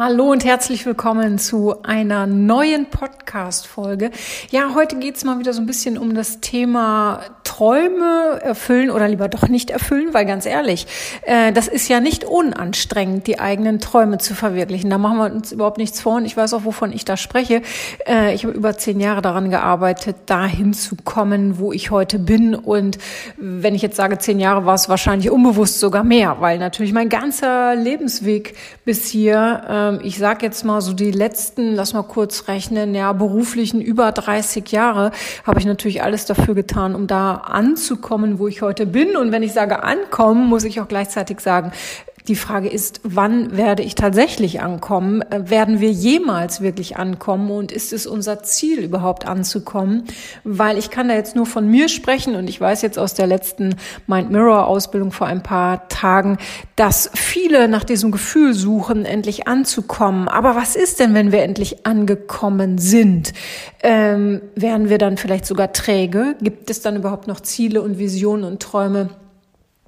Hallo und herzlich willkommen zu einer neuen Podcast-Folge. Ja, heute geht's mal wieder so ein bisschen um das Thema Träume erfüllen oder lieber doch nicht erfüllen, weil ganz ehrlich, äh, das ist ja nicht unanstrengend, die eigenen Träume zu verwirklichen. Da machen wir uns überhaupt nichts vor und ich weiß auch, wovon ich da spreche. Äh, ich habe über zehn Jahre daran gearbeitet, dahin zu kommen, wo ich heute bin. Und wenn ich jetzt sage zehn Jahre, war es wahrscheinlich unbewusst sogar mehr, weil natürlich mein ganzer Lebensweg bis hier, ähm, ich sage jetzt mal so die letzten, lass mal kurz rechnen, ja, beruflichen über 30 Jahre, habe ich natürlich alles dafür getan, um da anzukommen, wo ich heute bin. Und wenn ich sage ankommen, muss ich auch gleichzeitig sagen, die Frage ist, wann werde ich tatsächlich ankommen? Äh, werden wir jemals wirklich ankommen? Und ist es unser Ziel, überhaupt anzukommen? Weil ich kann da jetzt nur von mir sprechen und ich weiß jetzt aus der letzten Mind Mirror Ausbildung vor ein paar Tagen, dass viele nach diesem Gefühl suchen, endlich anzukommen. Aber was ist denn, wenn wir endlich angekommen sind? Ähm, werden wir dann vielleicht sogar träge? Gibt es dann überhaupt noch Ziele und Visionen und Träume?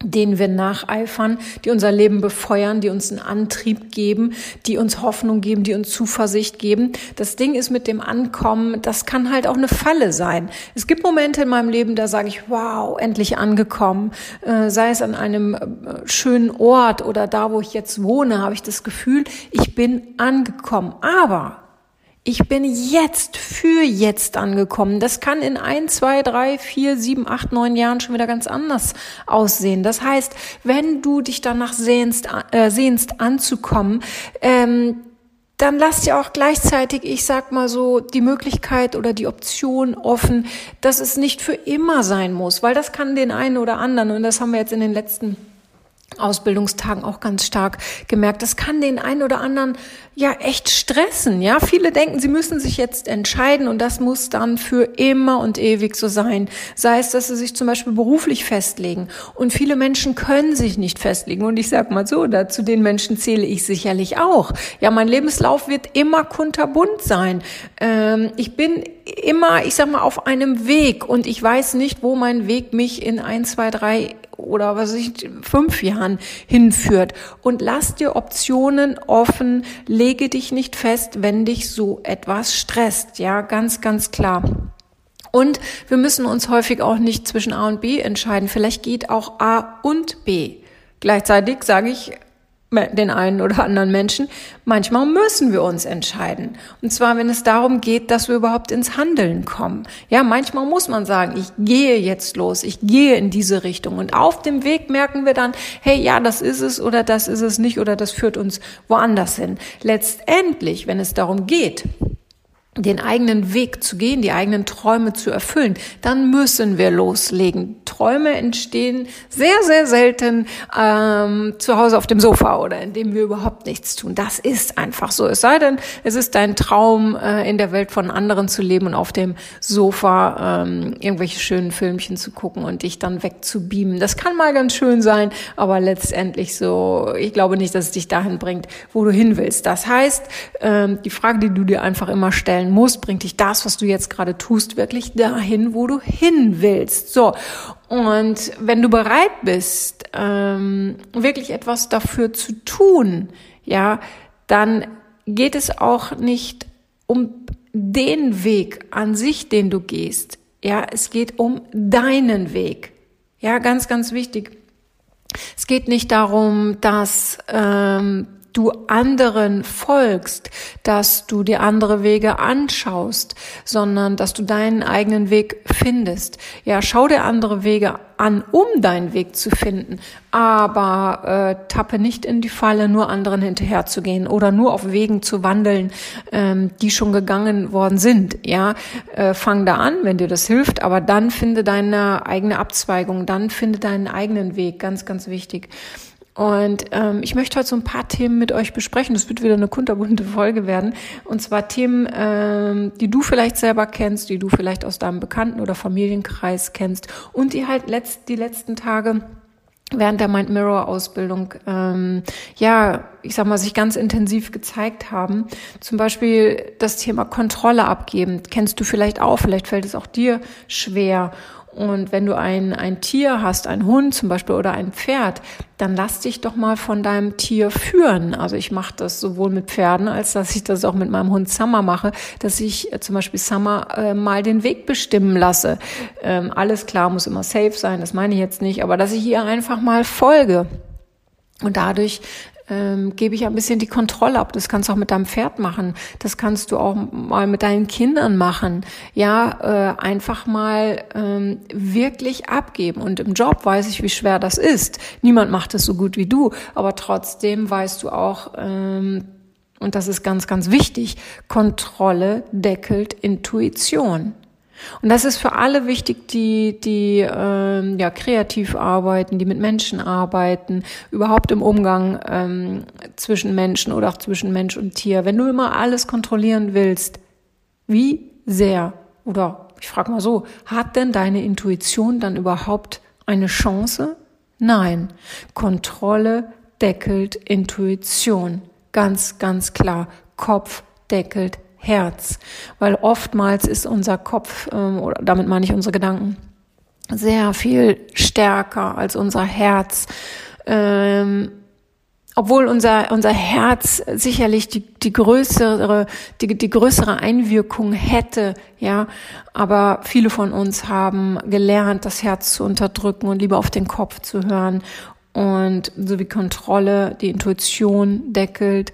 Denen wir nacheifern, die unser Leben befeuern, die uns einen Antrieb geben, die uns Hoffnung geben, die uns Zuversicht geben. Das Ding ist mit dem Ankommen, das kann halt auch eine Falle sein. Es gibt Momente in meinem Leben, da sage ich, wow, endlich angekommen. Äh, sei es an einem äh, schönen Ort oder da, wo ich jetzt wohne, habe ich das Gefühl, ich bin angekommen. Aber ich bin jetzt für jetzt angekommen. Das kann in ein, zwei, drei, vier, sieben, acht, neun Jahren schon wieder ganz anders aussehen. Das heißt, wenn du dich danach sehnst, äh, sehnst anzukommen, ähm, dann lass dir auch gleichzeitig, ich sag mal so, die Möglichkeit oder die Option offen, dass es nicht für immer sein muss, weil das kann den einen oder anderen, und das haben wir jetzt in den letzten Ausbildungstagen auch ganz stark gemerkt. Das kann den einen oder anderen ja echt stressen. Ja, viele denken, sie müssen sich jetzt entscheiden und das muss dann für immer und ewig so sein. Sei es, dass sie sich zum Beispiel beruflich festlegen. Und viele Menschen können sich nicht festlegen. Und ich sag mal so, da zu den Menschen zähle ich sicherlich auch. Ja, mein Lebenslauf wird immer kunterbunt sein. Ähm, ich bin immer, ich sag mal, auf einem Weg und ich weiß nicht, wo mein Weg mich in ein, zwei, drei oder was ich, fünf Jahren hinführt. Und lass dir Optionen offen, lege dich nicht fest, wenn dich so etwas stresst. Ja, ganz, ganz klar. Und wir müssen uns häufig auch nicht zwischen A und B entscheiden. Vielleicht geht auch A und B. Gleichzeitig sage ich, den einen oder anderen Menschen, manchmal müssen wir uns entscheiden. Und zwar, wenn es darum geht, dass wir überhaupt ins Handeln kommen. Ja, manchmal muss man sagen, ich gehe jetzt los, ich gehe in diese Richtung. Und auf dem Weg merken wir dann, hey, ja, das ist es oder das ist es nicht oder das führt uns woanders hin. Letztendlich, wenn es darum geht, den eigenen Weg zu gehen, die eigenen Träume zu erfüllen, dann müssen wir loslegen. Träume entstehen sehr, sehr selten ähm, zu Hause auf dem Sofa oder indem wir überhaupt nichts tun. Das ist einfach so. Es sei denn, es ist dein Traum, äh, in der Welt von anderen zu leben und auf dem Sofa ähm, irgendwelche schönen Filmchen zu gucken und dich dann wegzubeamen. Das kann mal ganz schön sein, aber letztendlich so, ich glaube nicht, dass es dich dahin bringt, wo du hin willst. Das heißt, ähm, die Frage, die du dir einfach immer stellst, stellen musst, bringt dich das, was du jetzt gerade tust, wirklich dahin, wo du hin willst. So. Und wenn du bereit bist, ähm, wirklich etwas dafür zu tun, ja, dann geht es auch nicht um den Weg an sich, den du gehst. Ja, es geht um deinen Weg. Ja, ganz, ganz wichtig. Es geht nicht darum, dass ähm, du anderen folgst, dass du dir andere Wege anschaust, sondern dass du deinen eigenen Weg findest. Ja, schau dir andere Wege an, um deinen Weg zu finden, aber äh, tappe nicht in die Falle, nur anderen hinterherzugehen oder nur auf Wegen zu wandeln, ähm, die schon gegangen worden sind. Ja, äh, fang da an, wenn dir das hilft, aber dann finde deine eigene Abzweigung, dann finde deinen eigenen Weg, ganz, ganz wichtig. Und ähm, ich möchte heute so ein paar Themen mit euch besprechen. Das wird wieder eine kunterbunte Folge werden. Und zwar Themen, ähm, die du vielleicht selber kennst, die du vielleicht aus deinem Bekannten- oder Familienkreis kennst und die halt letzt, die letzten Tage während der Mind Mirror Ausbildung, ähm, ja, ich sag mal, sich ganz intensiv gezeigt haben. Zum Beispiel das Thema Kontrolle abgeben. Kennst du vielleicht auch, vielleicht fällt es auch dir schwer. Und wenn du ein, ein Tier hast, ein Hund zum Beispiel oder ein Pferd, dann lass dich doch mal von deinem Tier führen. Also ich mache das sowohl mit Pferden, als dass ich das auch mit meinem Hund Summer mache, dass ich äh, zum Beispiel Summer äh, mal den Weg bestimmen lasse. Ähm, alles klar, muss immer safe sein, das meine ich jetzt nicht, aber dass ich ihr einfach mal folge. Und dadurch ähm, gebe ich ein bisschen die Kontrolle ab. Das kannst du auch mit deinem Pferd machen. Das kannst du auch mal mit deinen Kindern machen. Ja, äh, einfach mal ähm, wirklich abgeben. Und im Job weiß ich, wie schwer das ist. Niemand macht es so gut wie du, aber trotzdem weißt du auch, ähm, und das ist ganz, ganz wichtig, Kontrolle deckelt Intuition. Und das ist für alle wichtig, die, die ähm, ja, kreativ arbeiten, die mit Menschen arbeiten, überhaupt im Umgang ähm, zwischen Menschen oder auch zwischen Mensch und Tier. Wenn du immer alles kontrollieren willst, wie sehr oder ich frage mal so, hat denn deine Intuition dann überhaupt eine Chance? Nein. Kontrolle deckelt Intuition. Ganz, ganz klar. Kopf deckelt Herz, weil oftmals ist unser Kopf, ähm, oder damit meine ich unsere Gedanken, sehr viel stärker als unser Herz. Ähm, obwohl unser, unser Herz sicherlich die, die größere, die, die größere Einwirkung hätte, ja. Aber viele von uns haben gelernt, das Herz zu unterdrücken und lieber auf den Kopf zu hören und so wie Kontrolle die Intuition deckelt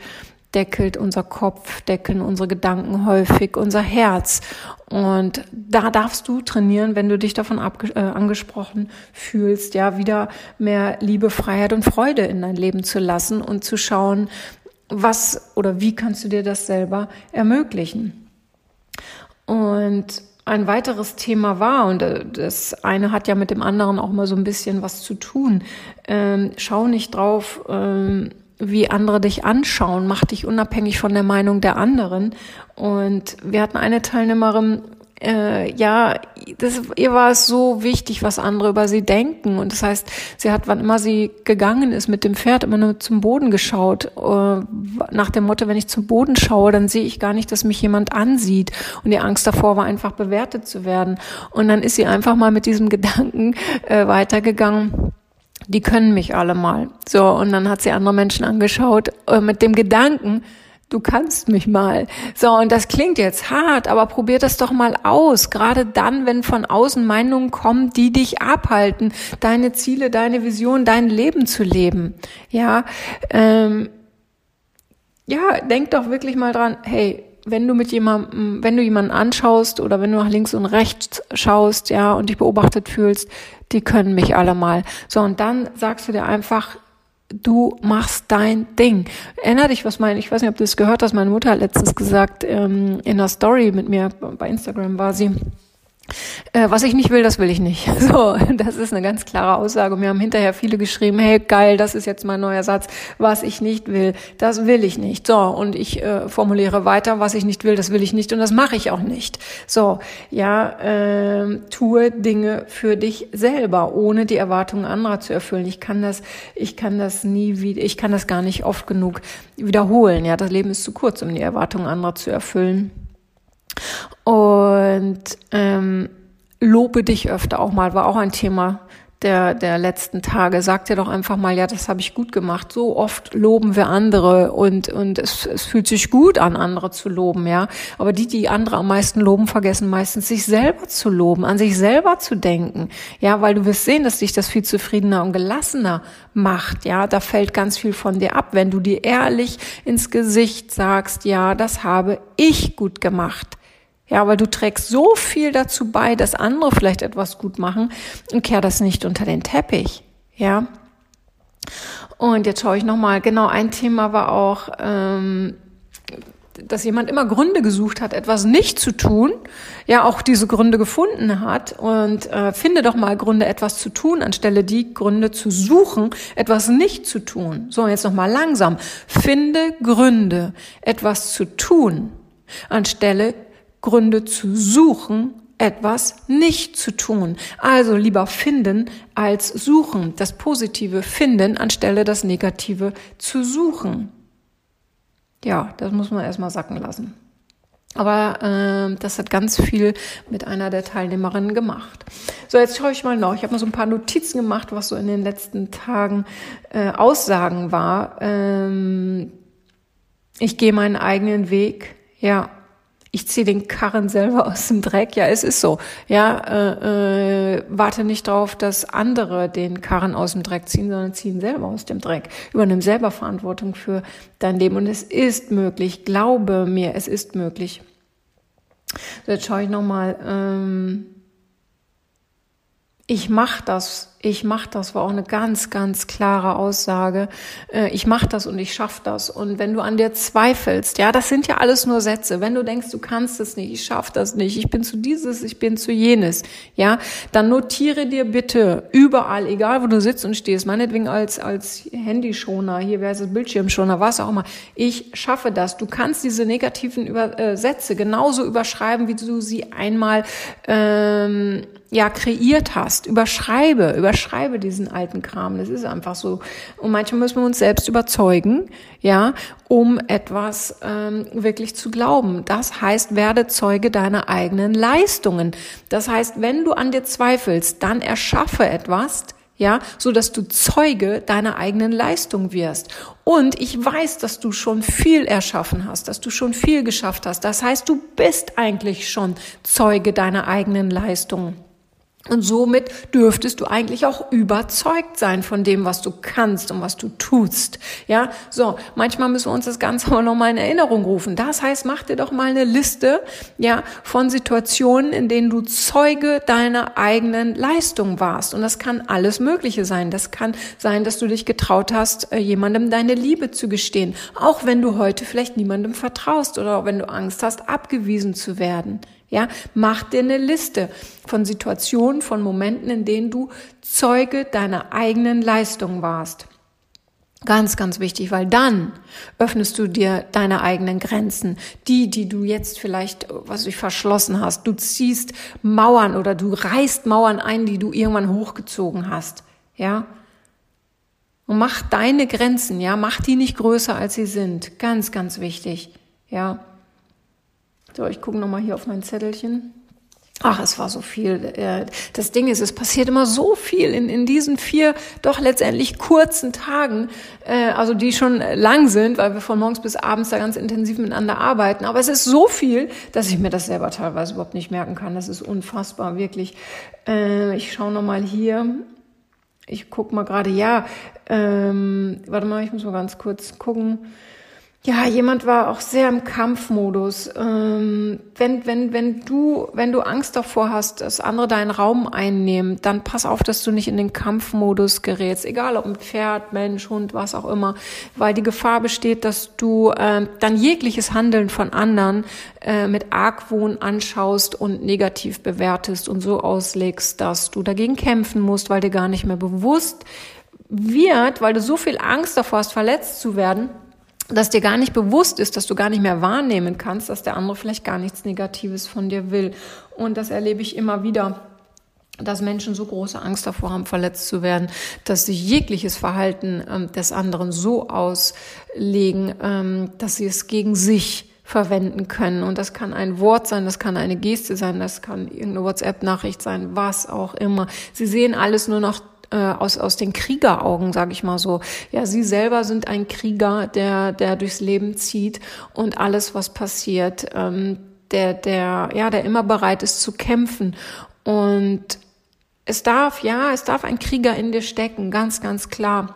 deckelt unser Kopf, deckeln unsere Gedanken häufig unser Herz. Und da darfst du trainieren, wenn du dich davon äh, angesprochen fühlst, ja, wieder mehr Liebe, Freiheit und Freude in dein Leben zu lassen und zu schauen, was oder wie kannst du dir das selber ermöglichen. Und ein weiteres Thema war, und äh, das eine hat ja mit dem anderen auch mal so ein bisschen was zu tun, ähm, schau nicht drauf, ähm, wie andere dich anschauen, mach dich unabhängig von der Meinung der anderen. Und wir hatten eine Teilnehmerin, äh, ja, das, ihr war es so wichtig, was andere über sie denken. Und das heißt, sie hat, wann immer sie gegangen ist mit dem Pferd, immer nur zum Boden geschaut. Äh, nach dem Motto, wenn ich zum Boden schaue, dann sehe ich gar nicht, dass mich jemand ansieht. Und die Angst davor war einfach bewertet zu werden. Und dann ist sie einfach mal mit diesem Gedanken äh, weitergegangen die können mich alle mal. So, und dann hat sie andere Menschen angeschaut äh, mit dem Gedanken, du kannst mich mal. So, und das klingt jetzt hart, aber probier das doch mal aus. Gerade dann, wenn von außen Meinungen kommen, die dich abhalten, deine Ziele, deine Vision, dein Leben zu leben. Ja, ähm, ja, denk doch wirklich mal dran, hey, wenn du mit jemandem, wenn du jemanden anschaust oder wenn du nach links und rechts schaust, ja, und dich beobachtet fühlst, die können mich alle mal. So, und dann sagst du dir einfach, du machst dein Ding. Erinner dich, was mein, ich weiß nicht, ob du das gehört hast, meine Mutter hat letztens gesagt, ähm, in einer Story mit mir, bei Instagram war sie, äh, was ich nicht will, das will ich nicht. So, das ist eine ganz klare Aussage. Mir haben hinterher viele geschrieben, hey, geil, das ist jetzt mein neuer Satz. Was ich nicht will, das will ich nicht. So, und ich äh, formuliere weiter, was ich nicht will, das will ich nicht und das mache ich auch nicht. So, ja, äh, tue Dinge für dich selber, ohne die Erwartungen anderer zu erfüllen. Ich kann das, ich kann das nie wieder, ich kann das gar nicht oft genug wiederholen. Ja, das Leben ist zu kurz, um die Erwartungen anderer zu erfüllen. Und ähm, lobe dich öfter auch mal, war auch ein Thema der, der letzten Tage. Sag dir doch einfach mal, ja, das habe ich gut gemacht. So oft loben wir andere und, und es, es fühlt sich gut an, andere zu loben, ja. Aber die, die andere am meisten loben, vergessen meistens, sich selber zu loben, an sich selber zu denken. Ja, weil du wirst sehen, dass dich das viel zufriedener und gelassener macht. Ja, da fällt ganz viel von dir ab, wenn du dir ehrlich ins Gesicht sagst, ja, das habe ich gut gemacht. Ja, weil du trägst so viel dazu bei, dass andere vielleicht etwas gut machen und kehr das nicht unter den Teppich. Ja. Und jetzt schaue ich nochmal, genau, ein Thema war auch, ähm, dass jemand immer Gründe gesucht hat, etwas nicht zu tun, ja auch diese Gründe gefunden hat und äh, finde doch mal Gründe, etwas zu tun, anstelle die Gründe zu suchen, etwas nicht zu tun. So, jetzt noch mal langsam. Finde Gründe, etwas zu tun, anstelle Gründe zu suchen, etwas nicht zu tun. Also lieber finden als suchen. Das Positive finden anstelle das Negative zu suchen. Ja, das muss man erstmal sacken lassen. Aber äh, das hat ganz viel mit einer der Teilnehmerinnen gemacht. So, jetzt schaue ich mal noch. Ich habe mal so ein paar Notizen gemacht, was so in den letzten Tagen äh, Aussagen war. Ähm, ich gehe meinen eigenen Weg. Ja, ich ziehe den Karren selber aus dem Dreck. Ja, es ist so. Ja, äh, äh, warte nicht darauf, dass andere den Karren aus dem Dreck ziehen, sondern ziehen selber aus dem Dreck. Übernimm selber Verantwortung für dein Leben. Und es ist möglich. Glaube mir, es ist möglich. So, jetzt schaue ich nochmal. Ähm, ich mach das ich mache das, war auch eine ganz, ganz klare Aussage. Äh, ich mache das und ich schaffe das. Und wenn du an dir zweifelst, ja, das sind ja alles nur Sätze. Wenn du denkst, du kannst es nicht, ich schaffe das nicht, ich bin zu dieses, ich bin zu jenes, ja, dann notiere dir bitte überall, egal wo du sitzt und stehst, meinetwegen als, als Handyschoner, hier wäre es Bildschirmschoner, was auch immer. Ich schaffe das. Du kannst diese negativen äh, Sätze genauso überschreiben, wie du sie einmal ähm, ja kreiert hast. Überschreibe, überschreibe diesen alten Kram. Das ist einfach so. Und manchmal müssen wir uns selbst überzeugen, ja, um etwas ähm, wirklich zu glauben. Das heißt, werde Zeuge deiner eigenen Leistungen. Das heißt, wenn du an dir zweifelst, dann erschaffe etwas, ja, so dass du Zeuge deiner eigenen Leistung wirst. Und ich weiß, dass du schon viel erschaffen hast, dass du schon viel geschafft hast. Das heißt, du bist eigentlich schon Zeuge deiner eigenen Leistung. Und somit dürftest du eigentlich auch überzeugt sein von dem, was du kannst und was du tust. Ja, so. Manchmal müssen wir uns das Ganze aber nochmal in Erinnerung rufen. Das heißt, mach dir doch mal eine Liste, ja, von Situationen, in denen du Zeuge deiner eigenen Leistung warst. Und das kann alles Mögliche sein. Das kann sein, dass du dich getraut hast, äh, jemandem deine Liebe zu gestehen. Auch wenn du heute vielleicht niemandem vertraust oder wenn du Angst hast, abgewiesen zu werden. Ja, mach dir eine Liste von Situationen, von Momenten, in denen du Zeuge deiner eigenen Leistung warst. Ganz, ganz wichtig, weil dann öffnest du dir deine eigenen Grenzen, die, die du jetzt vielleicht, was du verschlossen hast. Du ziehst Mauern oder du reißt Mauern ein, die du irgendwann hochgezogen hast. Ja. Und mach deine Grenzen, ja, mach die nicht größer, als sie sind. Ganz, ganz wichtig. Ja. So, ich gucke nochmal hier auf mein Zettelchen. Ach, es war so viel. Äh, das Ding ist, es passiert immer so viel in, in diesen vier doch letztendlich kurzen Tagen, äh, also die schon lang sind, weil wir von morgens bis abends da ganz intensiv miteinander arbeiten. Aber es ist so viel, dass ich mir das selber teilweise überhaupt nicht merken kann. Das ist unfassbar, wirklich. Äh, ich schaue nochmal hier. Ich guck mal gerade, ja, ähm, warte mal, ich muss mal ganz kurz gucken ja, jemand war auch sehr im Kampfmodus. Ähm, wenn, wenn, wenn du, wenn du Angst davor hast, dass andere deinen Raum einnehmen, dann pass auf, dass du nicht in den Kampfmodus gerätst. Egal ob ein Pferd, Mensch, Hund, was auch immer. Weil die Gefahr besteht, dass du äh, dann jegliches Handeln von anderen äh, mit Argwohn anschaust und negativ bewertest und so auslegst, dass du dagegen kämpfen musst, weil dir gar nicht mehr bewusst wird, weil du so viel Angst davor hast, verletzt zu werden, dass dir gar nicht bewusst ist, dass du gar nicht mehr wahrnehmen kannst, dass der andere vielleicht gar nichts Negatives von dir will. Und das erlebe ich immer wieder dass Menschen so große Angst davor haben, verletzt zu werden, dass sie jegliches Verhalten ähm, des anderen so auslegen, ähm, dass sie es gegen sich verwenden können. Und das kann ein Wort sein, das kann eine Geste sein, das kann irgendeine WhatsApp-Nachricht sein, was auch immer. Sie sehen alles nur noch äh, aus, aus den Kriegeraugen, sage ich mal so. Ja, sie selber sind ein Krieger, der, der durchs Leben zieht und alles, was passiert, ähm, der, der, ja, der immer bereit ist zu kämpfen. Und es darf, ja, es darf ein Krieger in dir stecken, ganz, ganz klar.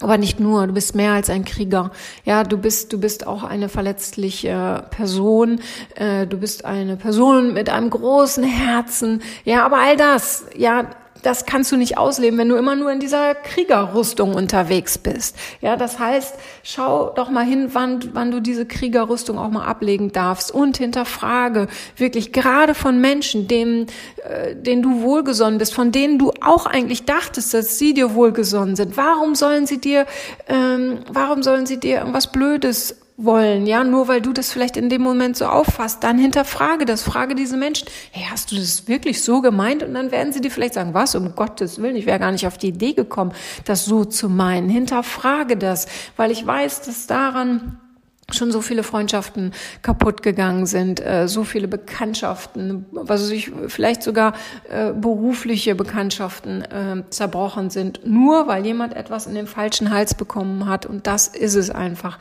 Aber nicht nur, du bist mehr als ein Krieger. Ja, du bist, du bist auch eine verletzliche Person. Äh, du bist eine Person mit einem großen Herzen. Ja, aber all das, ja, das kannst du nicht ausleben, wenn du immer nur in dieser Kriegerrüstung unterwegs bist. Ja, das heißt, schau doch mal hin, wann, wann du diese Kriegerrüstung auch mal ablegen darfst und hinterfrage wirklich gerade von Menschen, denen, äh, denen du wohlgesonnen bist, von denen du auch eigentlich dachtest, dass sie dir wohlgesonnen sind. Warum sollen sie dir, ähm, warum sollen sie dir irgendwas Blödes wollen, ja, nur weil du das vielleicht in dem Moment so auffasst, dann hinterfrage das, frage diese Menschen, hey, hast du das wirklich so gemeint? Und dann werden sie dir vielleicht sagen, was, um Gottes Willen, ich wäre gar nicht auf die Idee gekommen, das so zu meinen. Hinterfrage das, weil ich weiß, dass daran schon so viele Freundschaften kaputt gegangen sind, äh, so viele Bekanntschaften, was ich vielleicht sogar äh, berufliche Bekanntschaften äh, zerbrochen sind, nur weil jemand etwas in den falschen Hals bekommen hat und das ist es einfach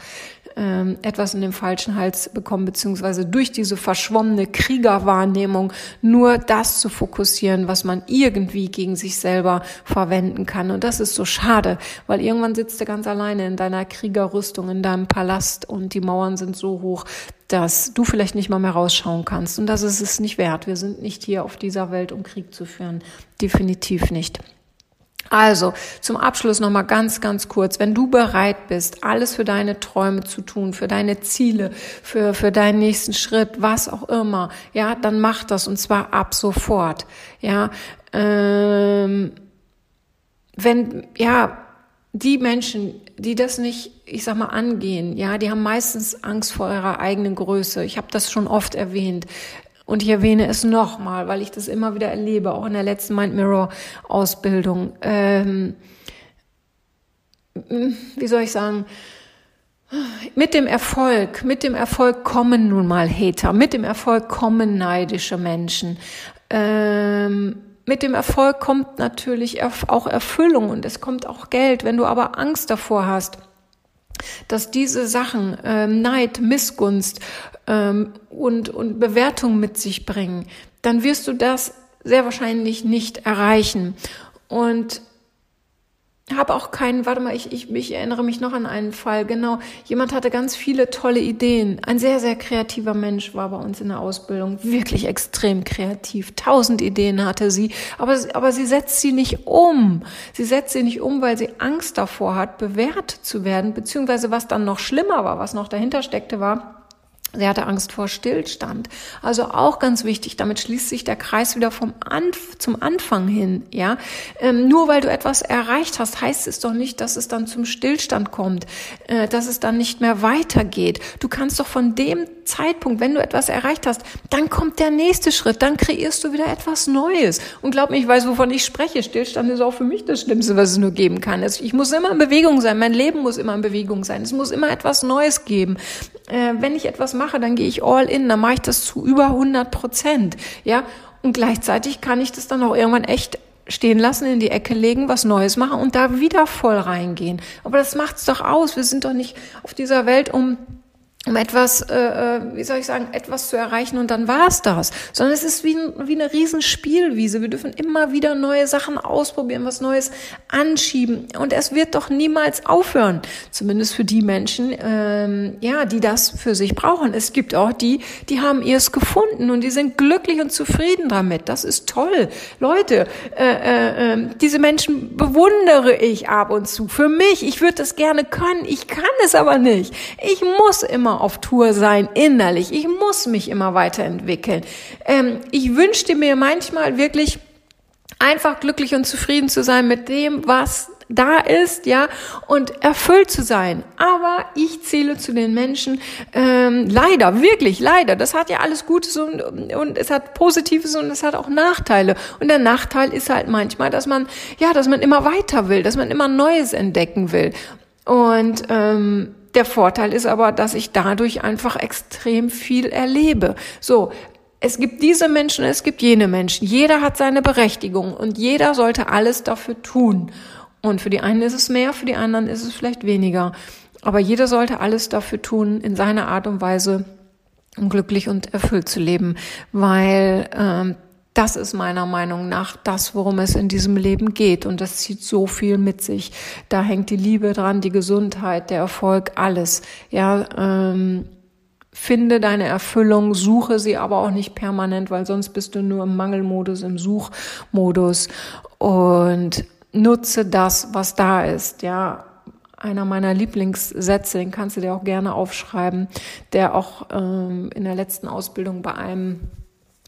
ähm, etwas in den falschen Hals bekommen, beziehungsweise durch diese verschwommene Kriegerwahrnehmung nur das zu fokussieren, was man irgendwie gegen sich selber verwenden kann. Und das ist so schade, weil irgendwann sitzt du ganz alleine in deiner Kriegerrüstung, in deinem Palast und die Mauern sind so hoch, dass du vielleicht nicht mal mehr rausschauen kannst. Und das ist es nicht wert. Wir sind nicht hier auf dieser Welt, um Krieg zu führen. Definitiv nicht. Also, zum Abschluss nochmal ganz, ganz kurz. Wenn du bereit bist, alles für deine Träume zu tun, für deine Ziele, für, für deinen nächsten Schritt, was auch immer, ja, dann mach das und zwar ab sofort. Ja, ähm, wenn, ja, die Menschen, die das nicht, ich sag mal, angehen, ja, die haben meistens Angst vor ihrer eigenen Größe. Ich habe das schon oft erwähnt. Und ich erwähne es nochmal, weil ich das immer wieder erlebe, auch in der letzten Mind Mirror Ausbildung. Ähm, wie soll ich sagen? Mit dem Erfolg, mit dem Erfolg kommen nun mal Hater, mit dem Erfolg kommen neidische Menschen. Ähm, mit dem Erfolg kommt natürlich auch Erfüllung und es kommt auch Geld. Wenn du aber Angst davor hast, dass diese Sachen, ähm, Neid, Missgunst ähm, und, und Bewertung mit sich bringen, dann wirst du das sehr wahrscheinlich nicht erreichen. Und habe auch keinen, warte mal, ich, ich, ich erinnere mich noch an einen Fall, genau. Jemand hatte ganz viele tolle Ideen. Ein sehr, sehr kreativer Mensch war bei uns in der Ausbildung. Wirklich extrem kreativ. Tausend Ideen hatte sie. Aber, aber sie setzt sie nicht um. Sie setzt sie nicht um, weil sie Angst davor hat, bewährt zu werden. Beziehungsweise was dann noch schlimmer war, was noch dahinter steckte, war, Sie hatte Angst vor Stillstand. Also auch ganz wichtig, damit schließt sich der Kreis wieder vom Anf zum Anfang hin, ja. Ähm, nur weil du etwas erreicht hast, heißt es doch nicht, dass es dann zum Stillstand kommt, äh, dass es dann nicht mehr weitergeht. Du kannst doch von dem Zeitpunkt, wenn du etwas erreicht hast, dann kommt der nächste Schritt, dann kreierst du wieder etwas Neues. Und glaub mir, ich weiß, wovon ich spreche. Stillstand ist auch für mich das Schlimmste, was es nur geben kann. Also ich muss immer in Bewegung sein, mein Leben muss immer in Bewegung sein. Es muss immer etwas Neues geben. Äh, wenn ich etwas mache, dann gehe ich all in, dann mache ich das zu über 100 Prozent, ja. Und gleichzeitig kann ich das dann auch irgendwann echt stehen lassen, in die Ecke legen, was Neues machen und da wieder voll reingehen. Aber das macht's doch aus. Wir sind doch nicht auf dieser Welt, um um etwas, äh, äh, wie soll ich sagen, etwas zu erreichen und dann war es das. Sondern es ist wie, wie eine Riesenspielwiese. Wir dürfen immer wieder neue Sachen ausprobieren, was Neues anschieben. Und es wird doch niemals aufhören. Zumindest für die Menschen, ähm, ja, die das für sich brauchen. Es gibt auch die, die haben ihrs gefunden und die sind glücklich und zufrieden damit. Das ist toll. Leute, äh, äh, äh, diese Menschen bewundere ich ab und zu. Für mich, ich würde das gerne können. Ich kann es aber nicht. Ich muss immer immer auf Tour sein, innerlich. Ich muss mich immer weiterentwickeln. Ähm, ich wünschte mir manchmal wirklich einfach glücklich und zufrieden zu sein mit dem, was da ist, ja, und erfüllt zu sein. Aber ich zähle zu den Menschen, ähm, leider, wirklich, leider. Das hat ja alles Gutes und, und es hat Positives und es hat auch Nachteile. Und der Nachteil ist halt manchmal, dass man, ja, dass man immer weiter will, dass man immer Neues entdecken will. Und ähm, der Vorteil ist aber, dass ich dadurch einfach extrem viel erlebe. So, es gibt diese Menschen, es gibt jene Menschen. Jeder hat seine Berechtigung und jeder sollte alles dafür tun. Und für die einen ist es mehr, für die anderen ist es vielleicht weniger. Aber jeder sollte alles dafür tun, in seiner Art und Weise um glücklich und erfüllt zu leben, weil ähm, das ist meiner Meinung nach das, worum es in diesem Leben geht. Und das zieht so viel mit sich. Da hängt die Liebe dran, die Gesundheit, der Erfolg, alles. Ja, ähm, finde deine Erfüllung, suche sie aber auch nicht permanent, weil sonst bist du nur im Mangelmodus, im Suchmodus. und nutze das, was da ist, ja. Einer meiner Lieblingssätze, den kannst du dir auch gerne aufschreiben, der auch ähm, in der letzten Ausbildung bei einem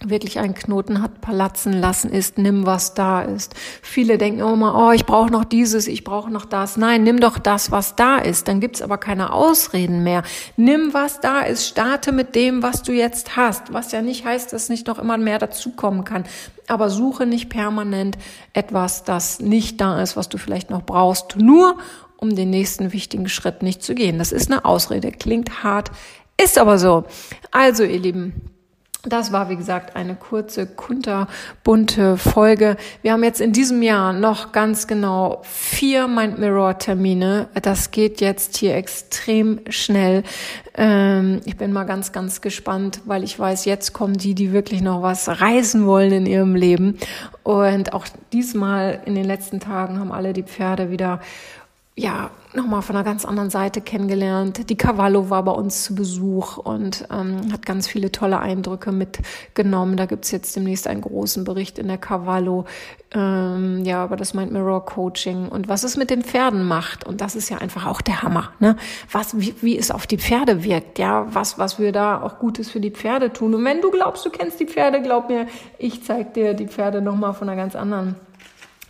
wirklich einen Knoten hat platzen lassen ist, nimm was da ist. Viele denken immer, oh, ich brauche noch dieses, ich brauche noch das. Nein, nimm doch das, was da ist. Dann gibt's aber keine Ausreden mehr. Nimm was da ist, starte mit dem, was du jetzt hast. Was ja nicht heißt, dass nicht noch immer mehr dazukommen kann. Aber suche nicht permanent etwas, das nicht da ist, was du vielleicht noch brauchst, nur um den nächsten wichtigen Schritt nicht zu gehen. Das ist eine Ausrede. Klingt hart, ist aber so. Also, ihr Lieben, das war, wie gesagt, eine kurze, kunterbunte Folge. Wir haben jetzt in diesem Jahr noch ganz genau vier Mind Mirror Termine. Das geht jetzt hier extrem schnell. Ähm, ich bin mal ganz, ganz gespannt, weil ich weiß, jetzt kommen die, die wirklich noch was reißen wollen in ihrem Leben. Und auch diesmal in den letzten Tagen haben alle die Pferde wieder ja, nochmal von einer ganz anderen Seite kennengelernt. Die Cavallo war bei uns zu Besuch und ähm, hat ganz viele tolle Eindrücke mitgenommen. Da gibt's jetzt demnächst einen großen Bericht in der Cavallo, ähm, ja, über das Mind Mirror Coaching und was es mit den Pferden macht. Und das ist ja einfach auch der Hammer, ne? Was, wie, wie es auf die Pferde wirkt, ja, was, was wir da auch Gutes für die Pferde tun. Und wenn du glaubst, du kennst die Pferde, glaub mir, ich zeig dir die Pferde nochmal von einer ganz anderen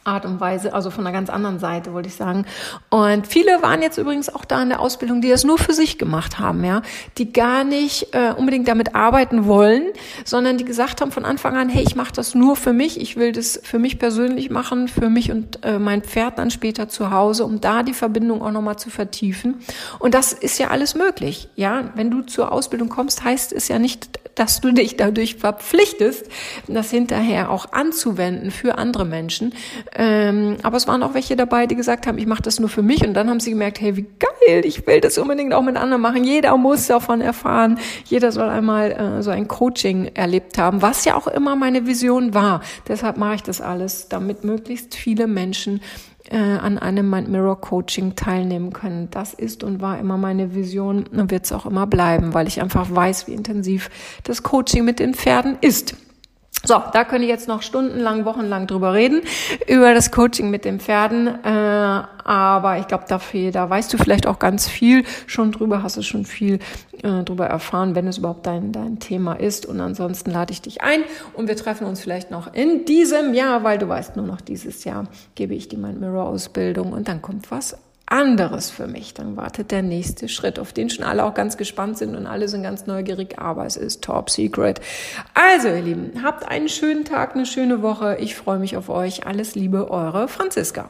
Art und Weise, also von einer ganz anderen Seite, wollte ich sagen. Und viele waren jetzt übrigens auch da in der Ausbildung, die das nur für sich gemacht haben, ja, die gar nicht äh, unbedingt damit arbeiten wollen, sondern die gesagt haben von Anfang an, hey, ich mache das nur für mich, ich will das für mich persönlich machen, für mich und äh, mein Pferd dann später zu Hause, um da die Verbindung auch nochmal zu vertiefen. Und das ist ja alles möglich, ja. Wenn du zur Ausbildung kommst, heißt es ja nicht, dass du dich dadurch verpflichtest, das hinterher auch anzuwenden für andere Menschen. Ähm, aber es waren auch welche dabei, die gesagt haben, ich mache das nur für mich. Und dann haben sie gemerkt, hey, wie geil, ich will das unbedingt auch mit anderen machen. Jeder muss davon erfahren. Jeder soll einmal äh, so ein Coaching erlebt haben, was ja auch immer meine Vision war. Deshalb mache ich das alles, damit möglichst viele Menschen äh, an einem Mind Mirror Coaching teilnehmen können. Das ist und war immer meine Vision und wird es auch immer bleiben, weil ich einfach weiß, wie intensiv das Coaching mit den Pferden ist. So, da könnte ich jetzt noch stundenlang, wochenlang drüber reden, über das Coaching mit den Pferden. Äh, aber ich glaube, dafür, da weißt du vielleicht auch ganz viel schon drüber, hast du schon viel äh, drüber erfahren, wenn es überhaupt dein, dein Thema ist. Und ansonsten lade ich dich ein und wir treffen uns vielleicht noch in diesem Jahr, weil du weißt, nur noch dieses Jahr gebe ich dir mein Mirror-Ausbildung und dann kommt was anderes für mich. Dann wartet der nächste Schritt, auf den schon alle auch ganz gespannt sind und alle sind ganz neugierig, aber es ist top secret. Also, ihr Lieben, habt einen schönen Tag, eine schöne Woche. Ich freue mich auf euch. Alles Liebe, eure Franziska.